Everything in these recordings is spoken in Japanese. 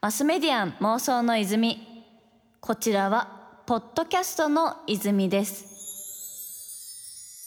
マスメディアン妄想の泉。こちらはポッドキャストの泉です。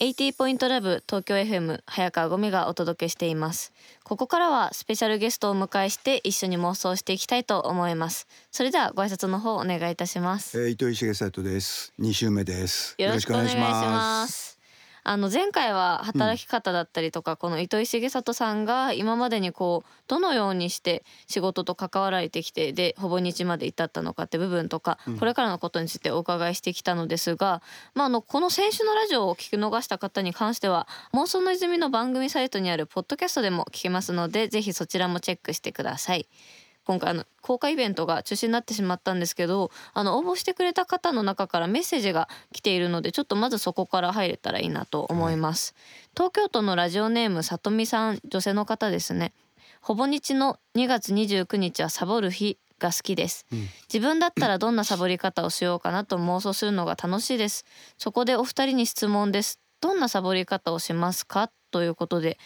80ポイントラブ東京 FM 早川ゴミがお届けしています。ここからはスペシャルゲストをお迎えして一緒に妄想していきたいと思います。それではご挨拶の方お願いいたします、えー、糸井重里です。二週目です。よろしくお願いしますあの前回は働き方だったりとか、この糸井重里さんが今までにこうどのようにして仕事と関わられてきてでほぼ日まで至ったのかって部分とか、これからのことについてお伺いしてきたのですが、まあ、あのこの先週のラジオを聞き逃した方に関しては妄想の泉の番組サイトにあるポッドキャストでも聞けますのでぜひそちらもチェックしてください。今回あの公開イベントが中止になってしまったんですけどあの応募してくれた方の中からメッセージが来ているのでちょっとまずそこから入れたらいいなと思います、東京都のラジオネームさとみさん女性の方ですね。ほぼ日の2月29日はサボる日が好きです、自分だったらどんなサボり方をしようかなと妄想するのが楽しいです。そこでお二人に質問ですどんなサボり方をしますか？ということで、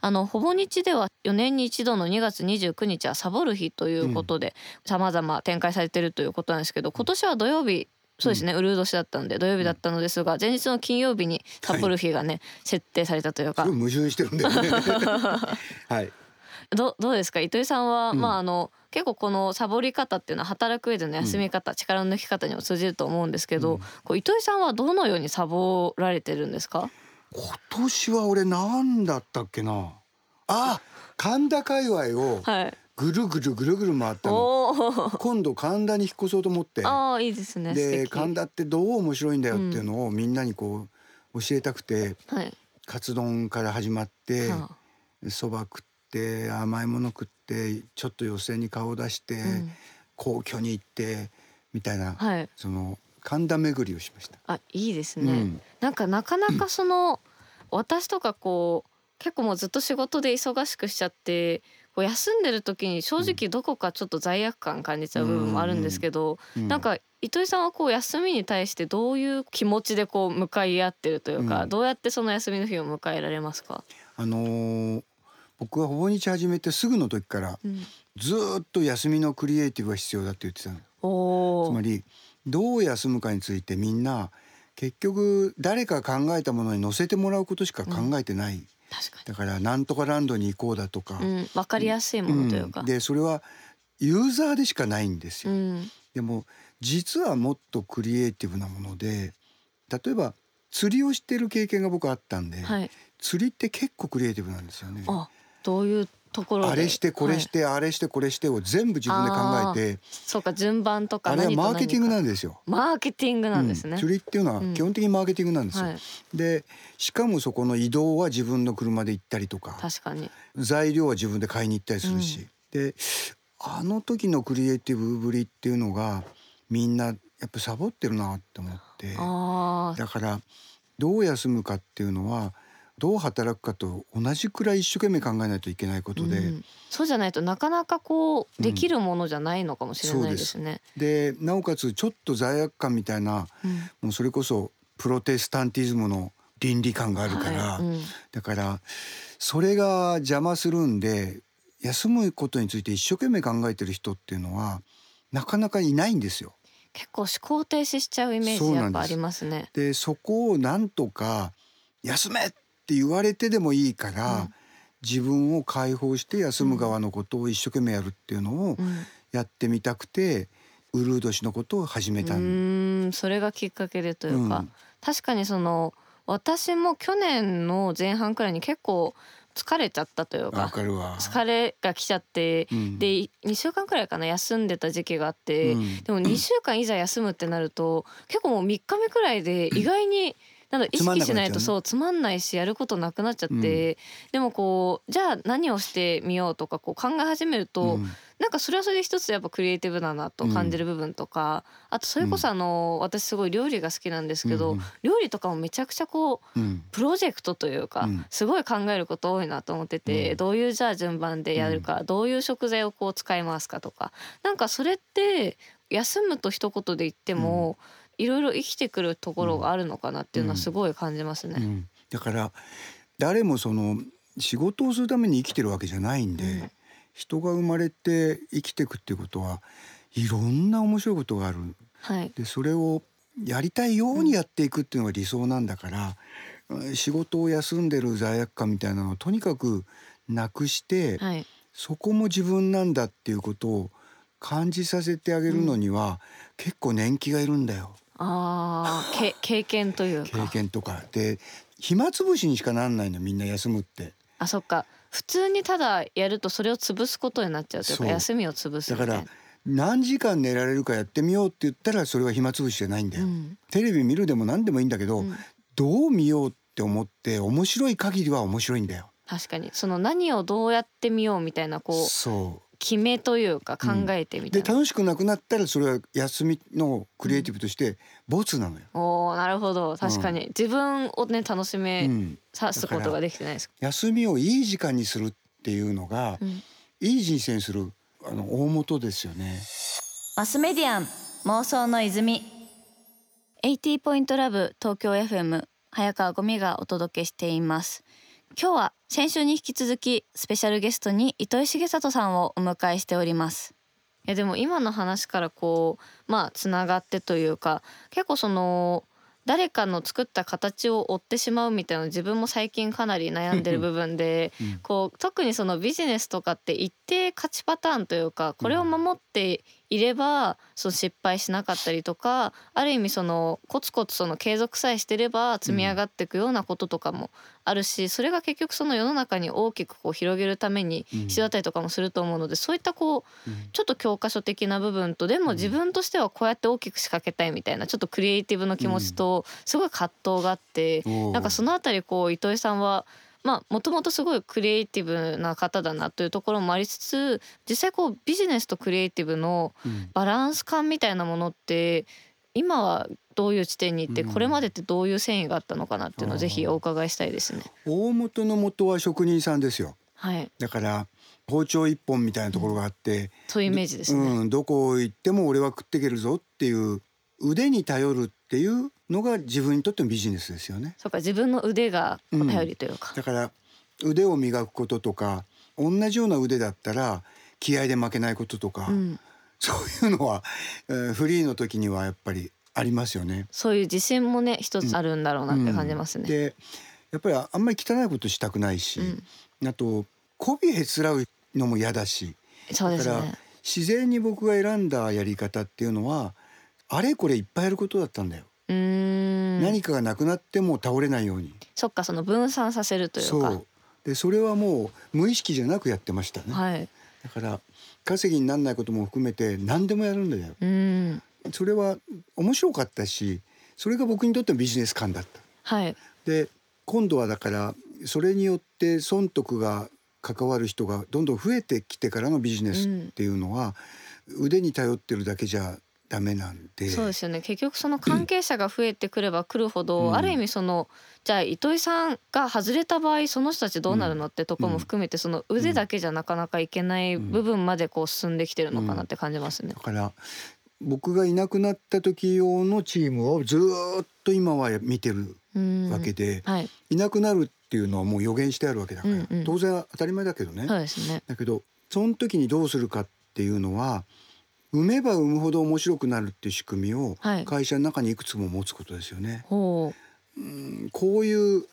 あのほぼ日では4年に一度の2月29日はサボる日ということで、様々展開されているということなんですけど今年は土曜日そうですね、ウルー年だったんで土曜日だったのですが前日の金曜日にサボる日がね、設定されたというか。矛盾してるんだよね。はい。どどうですか？糸井さんは、まああの結構このサボり方っていうのは働く上での休み方、力の抜き方にも通じると思うんですけど、こう糸井さんはどのようにサボられてるんですか？今年は俺なんだったっけな？あ、神田界隈をはい。ぐるぐるぐるぐる回ったの。おお今度神田に引っ越そうと思って。ああいいですね。素で敵。神田ってどう面白いんだよっていうのをみんなにこう教えたくて、はい。カツ丼から始まってはそば、食って甘いもの食ってちょっと寄席に顔を出して、ん。皇居に行ってみたいな、はい。その神田巡りをしました。あいいですね、うん。なんかなかなかその私とかこう結構もうずっと仕事で忙しくしちゃってこう休んでる時に正直どこかちょっと罪悪感感じちゃう部分もあるんですけど、うん。なんか糸井さんはこう休みに対してどういう気持ちでこう向かい合ってるというか、うん。どうやってその休みの日を迎えられますか、あのー僕はほぼ日始めてすぐの時からうん、ずーっと休みのクリエイティブが必要だって言ってたの。つまりどう休むかについてみんな結局誰か考えたものに乗せてもらうことしか考えてない、確かだからなんとかランドに行こうだとか、に、うん、分かりやすいものというか、うん。でそれはユーザーでしかないんですよ。うん。でも実はもっとクリエイティブなもので例えば釣りをしてる経験が僕あったんで、はい。釣りって結構クリエイティブなんですよね。あどういうところで？あれしてこれしはい。て、あれしてこれしてを全部自分で考えて。そうか順番とかあれはマーケティングなんですよ。マーケティングなんですね。うん。釣りっていうのはうん。基本的にマーケティングなんですよ。はい。でしかもそこの移動は自分の車で行ったりとか。確かに。材料は自分で買いに行ったりするし、であの時のクリエイティブぶりっていうのがみんなやっぱサボってるなって思って。だからどう休むかっていうのはどう働くかと同じくらい一生懸命考えないといけないことで、うん。そうじゃないとなかなかこうできるものじゃないのかもしれないですね。でなおかつちょっと罪悪感みたいなうん。もうそれこそプロテスタンティズムの倫理観があるから、はい。うん。だからそれが邪魔するんで休むことについて一生懸命考えてる人っていうのはなかなかいないんですよ。結構思考停止しちゃうイメージやっぱありますね。でそこをなんとか休めって言われてでもいいから、うん。自分を解放して休む側のことを一生懸命やるっていうのをうん。やってみたくて、ウルー年のことを始めたうんそれがきっかけでというか、うん。確かにその私も去年の前半くらいに結構疲れちゃったというわか。疲れが来ちゃって、うん。で2週間くらいかな休んでた時期があって、うん。でも2週間いざ休むってなると結構もう3日目くらいで意外に。なんだ意識しないとそうつまんないしやることなくなっちゃって、でもこうじゃあ何をしてみようとかこう考え始めると、うん。なんかそれはそれで一つやっぱクリエイティブだなと感じる部分とか、あとそれこそあの、私すごい料理が好きなんですけど、うんうん。料理とかもめちゃくちゃこううん。プロジェクトというか、うん。すごい考えること多いなと思ってて、うん。どういうじゃあ順番でやるか、どういう食材をこう使いますかとかなんかそれって休むと一言で言っても、いろいろ生きてくるところがあるのかなっていうのはすごい感じますね。うん。だから誰もその仕事をするために生きてるわけじゃないんで、うん。人が生まれて生きていくっていうことはいろんな面白いことがある。はい。でそれをやりたいようにやっていくっていうのが理想なんだから、仕事を休んでる罪悪感みたいなのをとにかくなくして、はい。そこも自分なんだっていうことを感じさせてあげるのには、結構年季がいるんだよああけ 経験というか。経験とか。で暇つぶしにしかなんないのみんな休むって。あそっか。普通にただやるとそれを潰すことになっちゃうというか休みを潰すみたいな。だから何時間寝られるかやってみようって言ったらそれは暇つぶしじゃないんだよ、うん。テレビ見るでも何でもいいんだけど、うん。どう見ようって思って面白い限りは面白いんだよ。確かに。その何をどうやってみようみたいなこうそ決めというか考えてみたいな、楽しくなくなったらそれは休みのクリエイティブとしてボツなのよ、おーなるほど。確かに、自分をね楽しうめん、さすことができてないです。休みをいい時間にするっていうのが、うん。いい人生にするあの大元ですよね。マスメディアン妄想の泉。80ポイントラブ東京 FM 早川ゴミがお届けしています今日は先週に引き続きスペシャルゲストに糸井重里さんをお迎えしております。いやでも今の話からこうまあつながってというか結構その誰かの作った形を追ってしまうみたいなの自分も最近かなり悩んでる部分で、うんこう特にそのビジネスとかって一定勝ちパターンというかこれを守っていればその失敗しなかったりとかある意味そのコツコツその継続さえしてれば積み上がっていくようなこととかもあるしそれが結局その世の中に大きくこう広げるために必要だったりとかもすると思うのでそういったこううん。ちょっと教科書的な部分とでも自分としてはこうやって大きく仕掛けたいみたいなちょっとクリエイティブの気持ちとすごい葛藤があっておうなんかそのあたりこう糸井さんはまあもともとすごいクリエイティブな方だなというところもありつつ実際こうビジネスとクリエイティブのうん。バランス感みたいなものって今はどういう地点に行ってうん。これまでってどういう繊維があったのかなっていうのをぜひお伺いしたいですね。大元の元は職人さんですよ。はい、だから包丁一本みたいなところがあって、そういうイメージですね。うん、どこ行っても俺は食っていけるぞっていう腕に頼るっていうのが自分にとってのビジネスですよねそうか自分の腕が頼りというか。だから腕を磨くこととか同じような腕だったら気合で負けないこととか、うん、そういうのは、えーフリーの時にはやっぱりありますよね。そういう自信もね一つあるんだろうなって感じますね。うんでやっぱりあんまり汚いことしたくないし、うんあと媚びへつらうのも嫌だしそうですだからね。自然に僕が選んだやり方っていうのはあれこれいっぱいやることだったんだよ。何かがなくなっても倒れないように。そっかその分散させるというか。そうでそれはもう無意識じゃなくやってましたね。はい。だから稼ぎにならないことも含めて何でもやるんだよ。うん。それは面白かったしそれが僕にとってのビジネス感だった。はい。で今度はだからそれによって損得が関わる人がどんどん増えてきてからのビジネスっていうのは、腕に頼ってるだけじゃダメなんでそうですよね結局その関係者が増えてくればくるほど、うんある意味そのじゃあ糸井さんが外れた場合その人たちどうなるのってとこも含めてその腕だけじゃなかなかいけない部分までこう進んできてるのかなって感じますねだ。から僕がいなくなった時用のチームをずーっと今は見てるうんわけで、はい。いなくなるっていうのはもう予言してあるわけだから、うんうん当然当たり前だけどね。そうですね。だけどその時にどうするかっていうのは産めば産むほど面白くなるっていう仕組みをはい会社の中にいくつも持つことですよね。ほうんこういう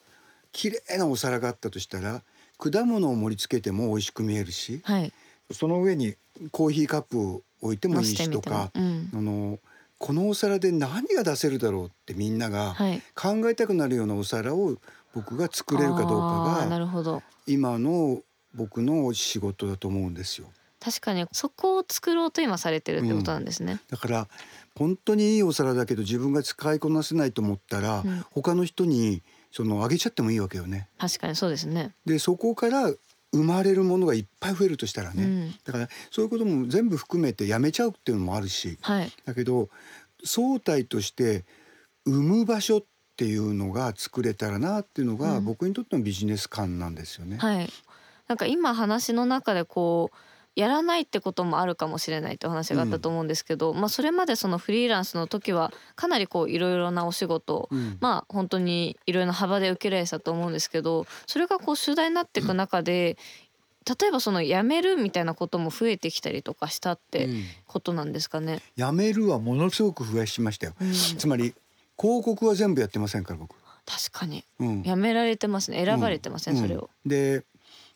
綺麗なお皿があったとしたら果物を盛り付けても美味しく見えるしう。はい。その上にコーヒーカップを置いてもいい乗せてみもしてとか、うん。あのこのお皿で何が出せるだろうってみんながはい。考えたくなるようなお皿を僕が作れるかどうあーなかがるほど。今の僕の仕事だと思うんですよ。確かにそこを作ろうと今されてるってことなんですね。だから本当にいいお皿だけど自分が使いこなせないと思ったら、うん他の人にそのあげちゃってもいいわけよね。確かにそうですね。でそこから生まれるものがいっぱい増えるとしたらね、うん。だからそういうことも全部含めてやめちゃうっていうのもあるしはい。だけど総体として生む場所っていうのが作れたらなっていうのが、うん僕にとってのビジネス感なんですよね。はい。なんか今話の中でこうやらないってこともあるかもしれないってお話があったと思うんですけど、まあそれまでそのフリーランスの時はかなりこういろいろなお仕事をうんまあ本当にいろいろな幅で受けられてたと思うんですけどそれがこう主題になっていく中で例えばその辞めるみたいなことも増えてきたりとかしたってうんことなんですかね？辞めるはものすごく増やしましたよ。うんつまり広告は全部やってませんから僕。確かにうん辞められてますね選ばれてません、うんそれを。で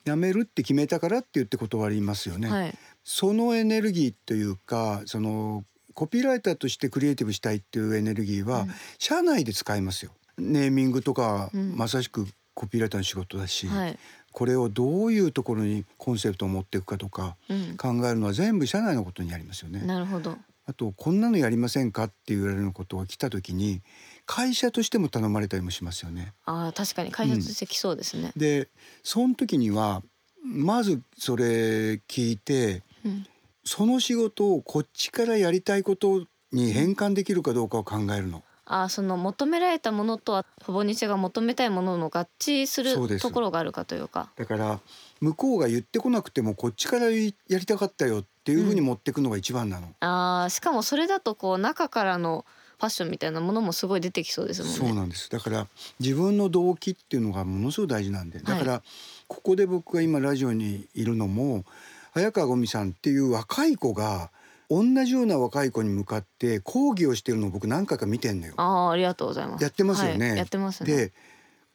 辞めるって決めたからって言って断りますよね。はいそのエネルギーというかそのコピーライターとしてクリエイティブしたいっていうエネルギーは、うん社内で使いますよ。ネーミングとか、うんまさしくコピーライターの仕事だし、はいこれをどういうところにコンセプトを持っていくかとかうん、考えるのは全部社内のことにありますよね。なるほど。あとこんなのやりませんかって言われることが来た時に会社としても頼まれたりもしますよね。ああ確かに開発してきそうですね。でその時にはまずそれ聞いてうんその仕事をこっちからやりたいことに変換できるかどうかを考えるの。あーその求められたものとはほぼ日が求めたいものの合致するところがあるかというか。だから向こうが言ってこなくてもこっちからやりたかったよっていうふうに持っていくのが一番なの。あーしかもそれだとこう中からのファッションみたいなものもすごい出てきそうですもんね。そうなんですだから自分の動機っていうのがものすごい大事なんでだからここで僕が今ラジオにいるのも早川五味さんっていう若い子が同じような若い子に向かって講義をしてるのを僕何回か見てんのよ。ああありがとうございます。やってますよねはいやってますね。で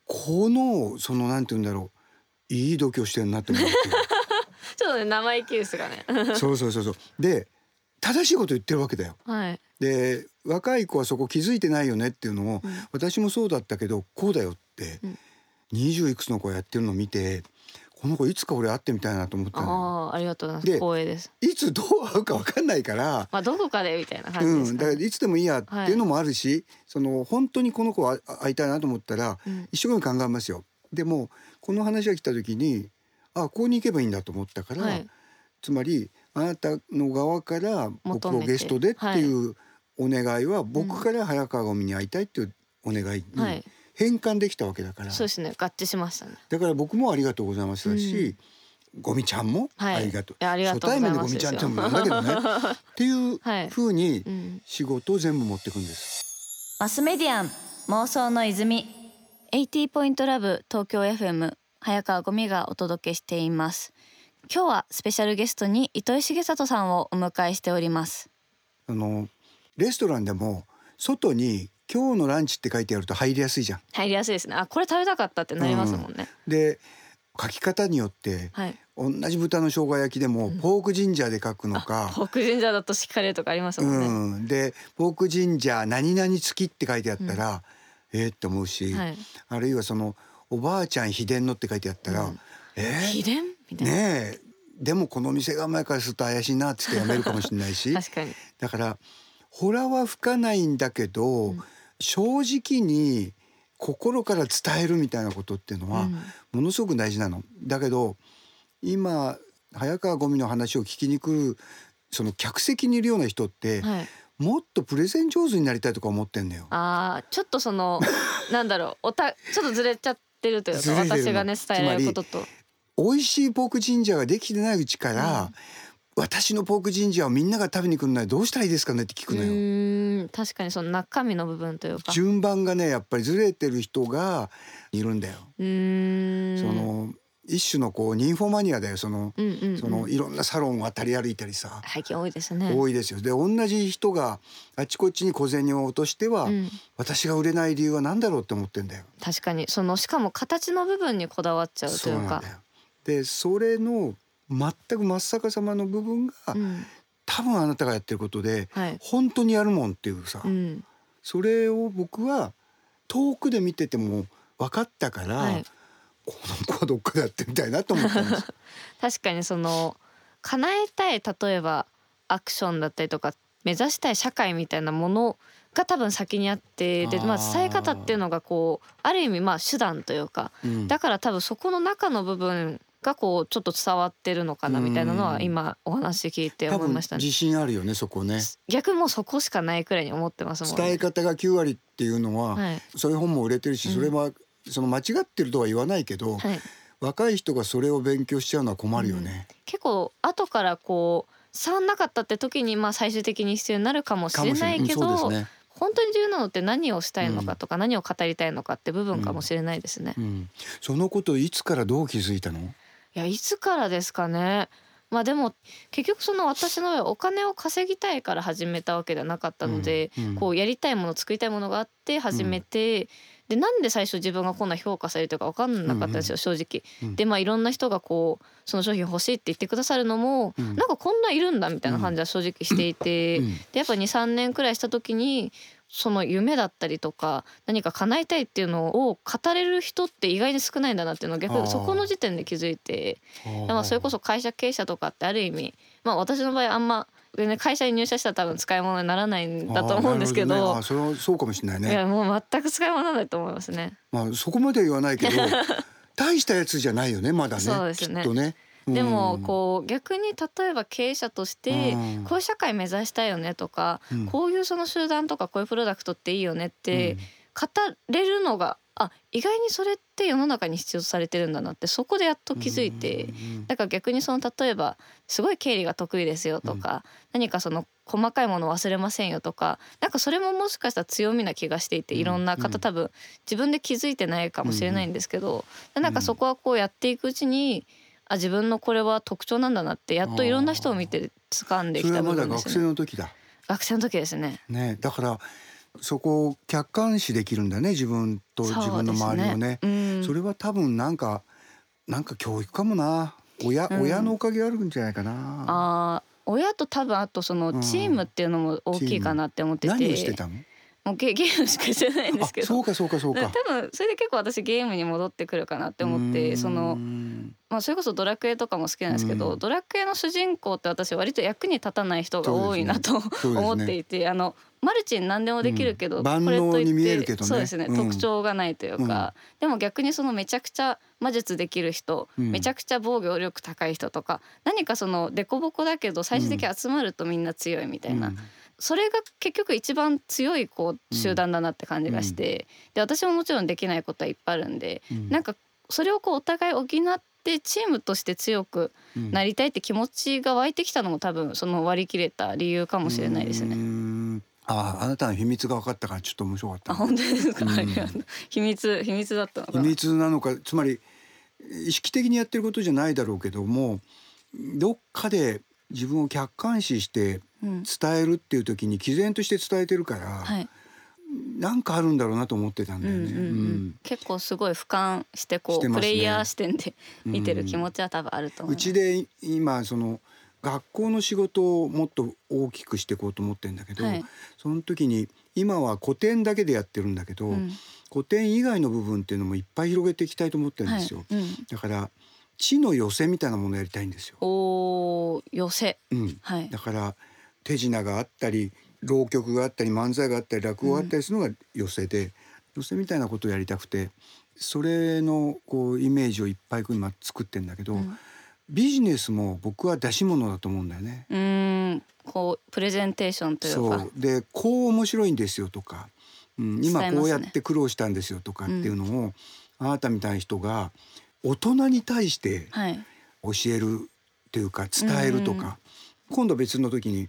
このそのなんて言うんだろういい度胸してるなって思うわ ちょっとね生意気ですがね。そうそうそうそうで正しいこと言ってるわけだよ。はい。で若い子はそこ気づいてないよねっていうのを、うん私もそうだったけどこうだよって、うん20いくつの子がやってるのを見てこの子いつか俺会ってみたいなと思ったああありがとうございま。です光栄です。いつどう会うか分かんないから、まあどこかでみたいな感じうん、ですか、ねだからいつでもいいやっていうのもあるし、その本当にこの子は会いたいなと思ったらうん一生懸命考えますよ。でもこの話が来た時にあここに行けばいいんだと思ったから、はいつまりあなたの側から僕をゲストでっていうお願いは僕から早川ゴミに会いたいっていうお願いにはい。変換できたわけだから、そうですね。合致しましたね。だから僕もありがとうございますだし、ゴミちゃんもはい。ありがとう、いやありがとうござい初対面でゴミちゃんってもなんだけどね。っていうはいふうにうん。仕事を全部持っていくんです。マスメディアン妄想の泉。80ポイントラブ東京 FM 早川ゴミがお届けしています。今日はスペシャルゲストに糸井重里さんをお迎えしております。あのレストランでも外に「今日のランチ」って書いてあると入りやすいじゃん。入りやすいですね。あこれ食べたかったってなりますもんね。で書き方によってはい。同じ豚の生姜焼きでもポークジンジャーで書くのか、ポークジンジャーだとしっかりとかありますもんね。うん、でポークジンジャー何々付きって書いてあったら、えーって思うし、はい。あるいはそのおばあちゃん秘伝のって書いてあったら、うんえー？秘伝？みたいな。ねえでもこの店構えからすると怪しいなっつってやめるかもしれないし確かに。だからホラは吹かないんだけど、ん正直に心から伝えるみたいなことっていうのは、うんものすごく大事なの。だけど今早川ゴミの話を聞きに来るその客席にいるような人って、はい。もっとプレゼン上手になりたいとか思ってんだよ。ああちょっとそのなんだろうおたちょっとずれちゃってるというか 私がね伝えることと。美味しいポークジンジャーができてないうちから、うん私のポークジンジャーをみんなが食べに来るのはどうしたらいいですかねって聞うくのよ。確かにその中身の部分というか。順番がねやっぱりずれてる人がいるんだよ。うーん。その一種のこうニンフォマニアだよその、うん。そのいろんなサロンを渡り歩いたりさ、最近多いですね。多いですよ。で同じ人があちこちに小銭を落としては、うん、私が売れない理由は何だろうって思ってんだよ。確かにそのしかも形の部分にこだわっちゃうとそいううか。でそれの全く真っ逆さまの部分が、うん、多分あなたがやってることではい。本当にやるもんっていうさ、うん、それを僕は遠くで見てても分かったから、はい。この子はどっかでやってみたいなと思ったんです。確かにその叶えたい例えばアクションだったりとか目指したい社会みたいなものが多分先にあってで、まあ、伝え方っていうのがこうある意味まあ手段というかうんだから多分そこの中の部分がこうちょっと伝わってるのかなみたいなのうんは今お話聞いて思いましたね。自信あるよねそこね。逆もうそこしかないくらいに思ってますもん伝えね。方が9割っていうのは、はいそういう本も売れてるし、うんそれはその間違ってるとは言わないけど、はい、若い人がそれを勉強しちゃうのは困るよね。結構後からこう伝わんなかったって時にまあ最終的に必要になるかもしれないけど。本当に重要なのって何をしたいのかとか、何を語りたいのかって部分かもしれないですね。うん、そのこといつからどう気づいたの？いいやいつからですかね。まあでも結局その私の場合お金を稼ぎたいから始めたわけではなかったので、うんうん。こうやりたいもの作りたいものがあって始めて、でなんで最初自分がこんな評価されるとか分かんなかったんですよ、正直。うん。でまあいろんな人がこうその商品欲しいって言ってくださるのも、うん。なんかこんないるんだみたいな感じは正直していて、うん。でやっぱ23年くらいした時にその夢だったりとか何か叶えたいっていうのを語れる人って意外に少ないんだなっていうのを逆にそこの時点で気づいてまあそれこそ会社経営者とかってある意味まあ私の場合あんま全然会社に入社したら多分使い物にならないんだと思うんですけどあねそれはそうかもしれないいねやもう全く使い物ないと思いますね。まあそこまでは言わないけど 大したやつじゃないよねまだねそうですね。きっとねでもうんこう逆に例えば経営者としてうん。こういう社会目指したいよねとかうん。こういうその集団とかこういうプロダクトっていいよねって語れるのがあ意外にそれって世の中に必要とされてるんだなってそこでやっと気づいてうんだから逆にその例えばすごい経理が得意ですよとか何かその細かいもの忘れませんよとかなんかそれももしかしたら強みな気がしていてうん。いろんなうん。方多分自分で気づいてないかもしれないんですけどなんかそこはこうやっていくうちにあ自分のこれは特徴なんだなってやっといろんな人を見て掴んできたそれはまだ学生部分ですね。の時だ。学生の時ですね。ねだからそこを客観視できるんだね自分と自分の周りをね。ねうん。それは多分なんかなんか教育かもな。親、うん。親のおかげあるんじゃないかな。あー親と多分あとそのチームっていうのも大きいかなって思ってて、何をしてたの？もうゲ ゲームしかしてないんですけど。あそうかそうかそうか。多分それで結構私ゲームに戻ってくるかなって思ってその、まあ、それこそドラクエとかも好きなんですけど、うん。ドラクエの主人公って私割と役に立たない人が多いなと、ね。思っていてあのマルチに何でもできるけど、うん。これといってねそうですね、うん特徴がないというか、でも逆にそのめちゃくちゃ魔術できる人、うん。めちゃくちゃ防御力高い人とか何かその凸凹だけど最終的に集まるとみんな強いみたいな、うん。それが結局一番強いこう集団だなって感じがして、で私ももちろんできないことはいっぱいあるんで、うん。なんかそれをこうお互い補ってチームとして強くうん。なりたいって気持ちが湧いてきたのも多分その割り切れた理由かもしれないですね。ん。ああなたの秘密が分かったからちょっと面白かった。あ本当ですか、うん。秘密秘密だった秘な？密なのかつまり意識的にやってることじゃないだろうけどもどっかで自分を客観視してうん。伝えるっていう時に毅然として伝えてるから、はい、なんかあるんだろうなと思ってたんだよね。結構すごい俯瞰してこうプレイヤー視点で見てる気持ちは多分あると思いうます。ちで今その学校の仕事をもっと大きくしていこうと思ってるんだけど、はい。その時に今は古典だけでやってるんだけど、うん。古典以外の部分っていうのもいっぱい広げていきたいと思ってるんですよ。はい。うん、だから知の寄せみたいなものをやりたいんですよ。おー寄せ。うん、はい。だから手品があったり浪曲があったり漫才があったり落語があったりするのが寄せで、寄せみたいなことをやりたくてそれのこうイメージをいっぱい今作ってんだけど、うん。ビジネスも僕は出し物だと思うんだよね。うーんこうプレゼンテーションというか。そう。でこう面白いんですよとか、うん、今こうやって苦労したんですよとかっていうのを、あなたみたいな人が大人に対してはい。教えるっていうか伝えるとか、今度別の時に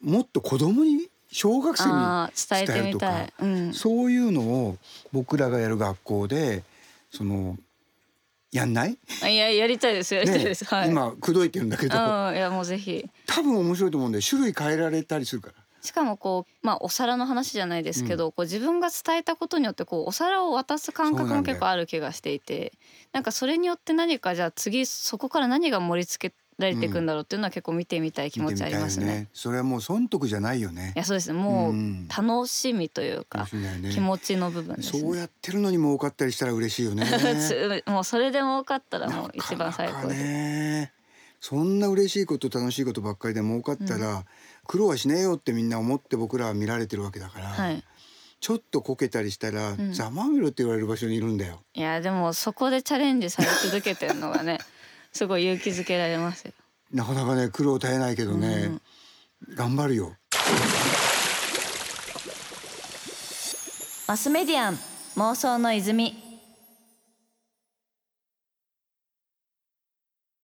もっと子供に小学生に伝えるとかみたい、うん、そういうのを僕らがやる学校でそのやんない、あいややりたいですやりたいねです、はい。今口説いてるんだけど。あーいやもうぜひ。多分面白いと思うんで種類変えられたりするから。しかもこうまあお皿の話じゃないですけど、こう自分が伝えたことによってこうお皿を渡す感覚も結構ある気がしていてなんかそれによって何かじゃあ次そこから何が盛り付けられていくんだろうっていうのは結構見てみたい気持ちありますね。見てみたいよそれはもう損得じゃないよねい。やそうですねもううん楽しみというか、ね気持ちの部分ですね。そうやってるのに儲かったりしたら嬉しいよね。つ もうそれで儲かったらもう一番最高で。そんな嬉しいこと楽しいことばっかりで儲かったら、苦労はしねえよってみんな思って僕らは見られてるわけだから、はい。ちょっとこけたりしたら、んざまあみろって言われる場所にいるんだよ。いやでもそこでチャレンジされ続けてるのがねすごい勇気づけられますよ。なかなかね苦労絶えないけどね、頑張るよ。マスメディアン妄想の泉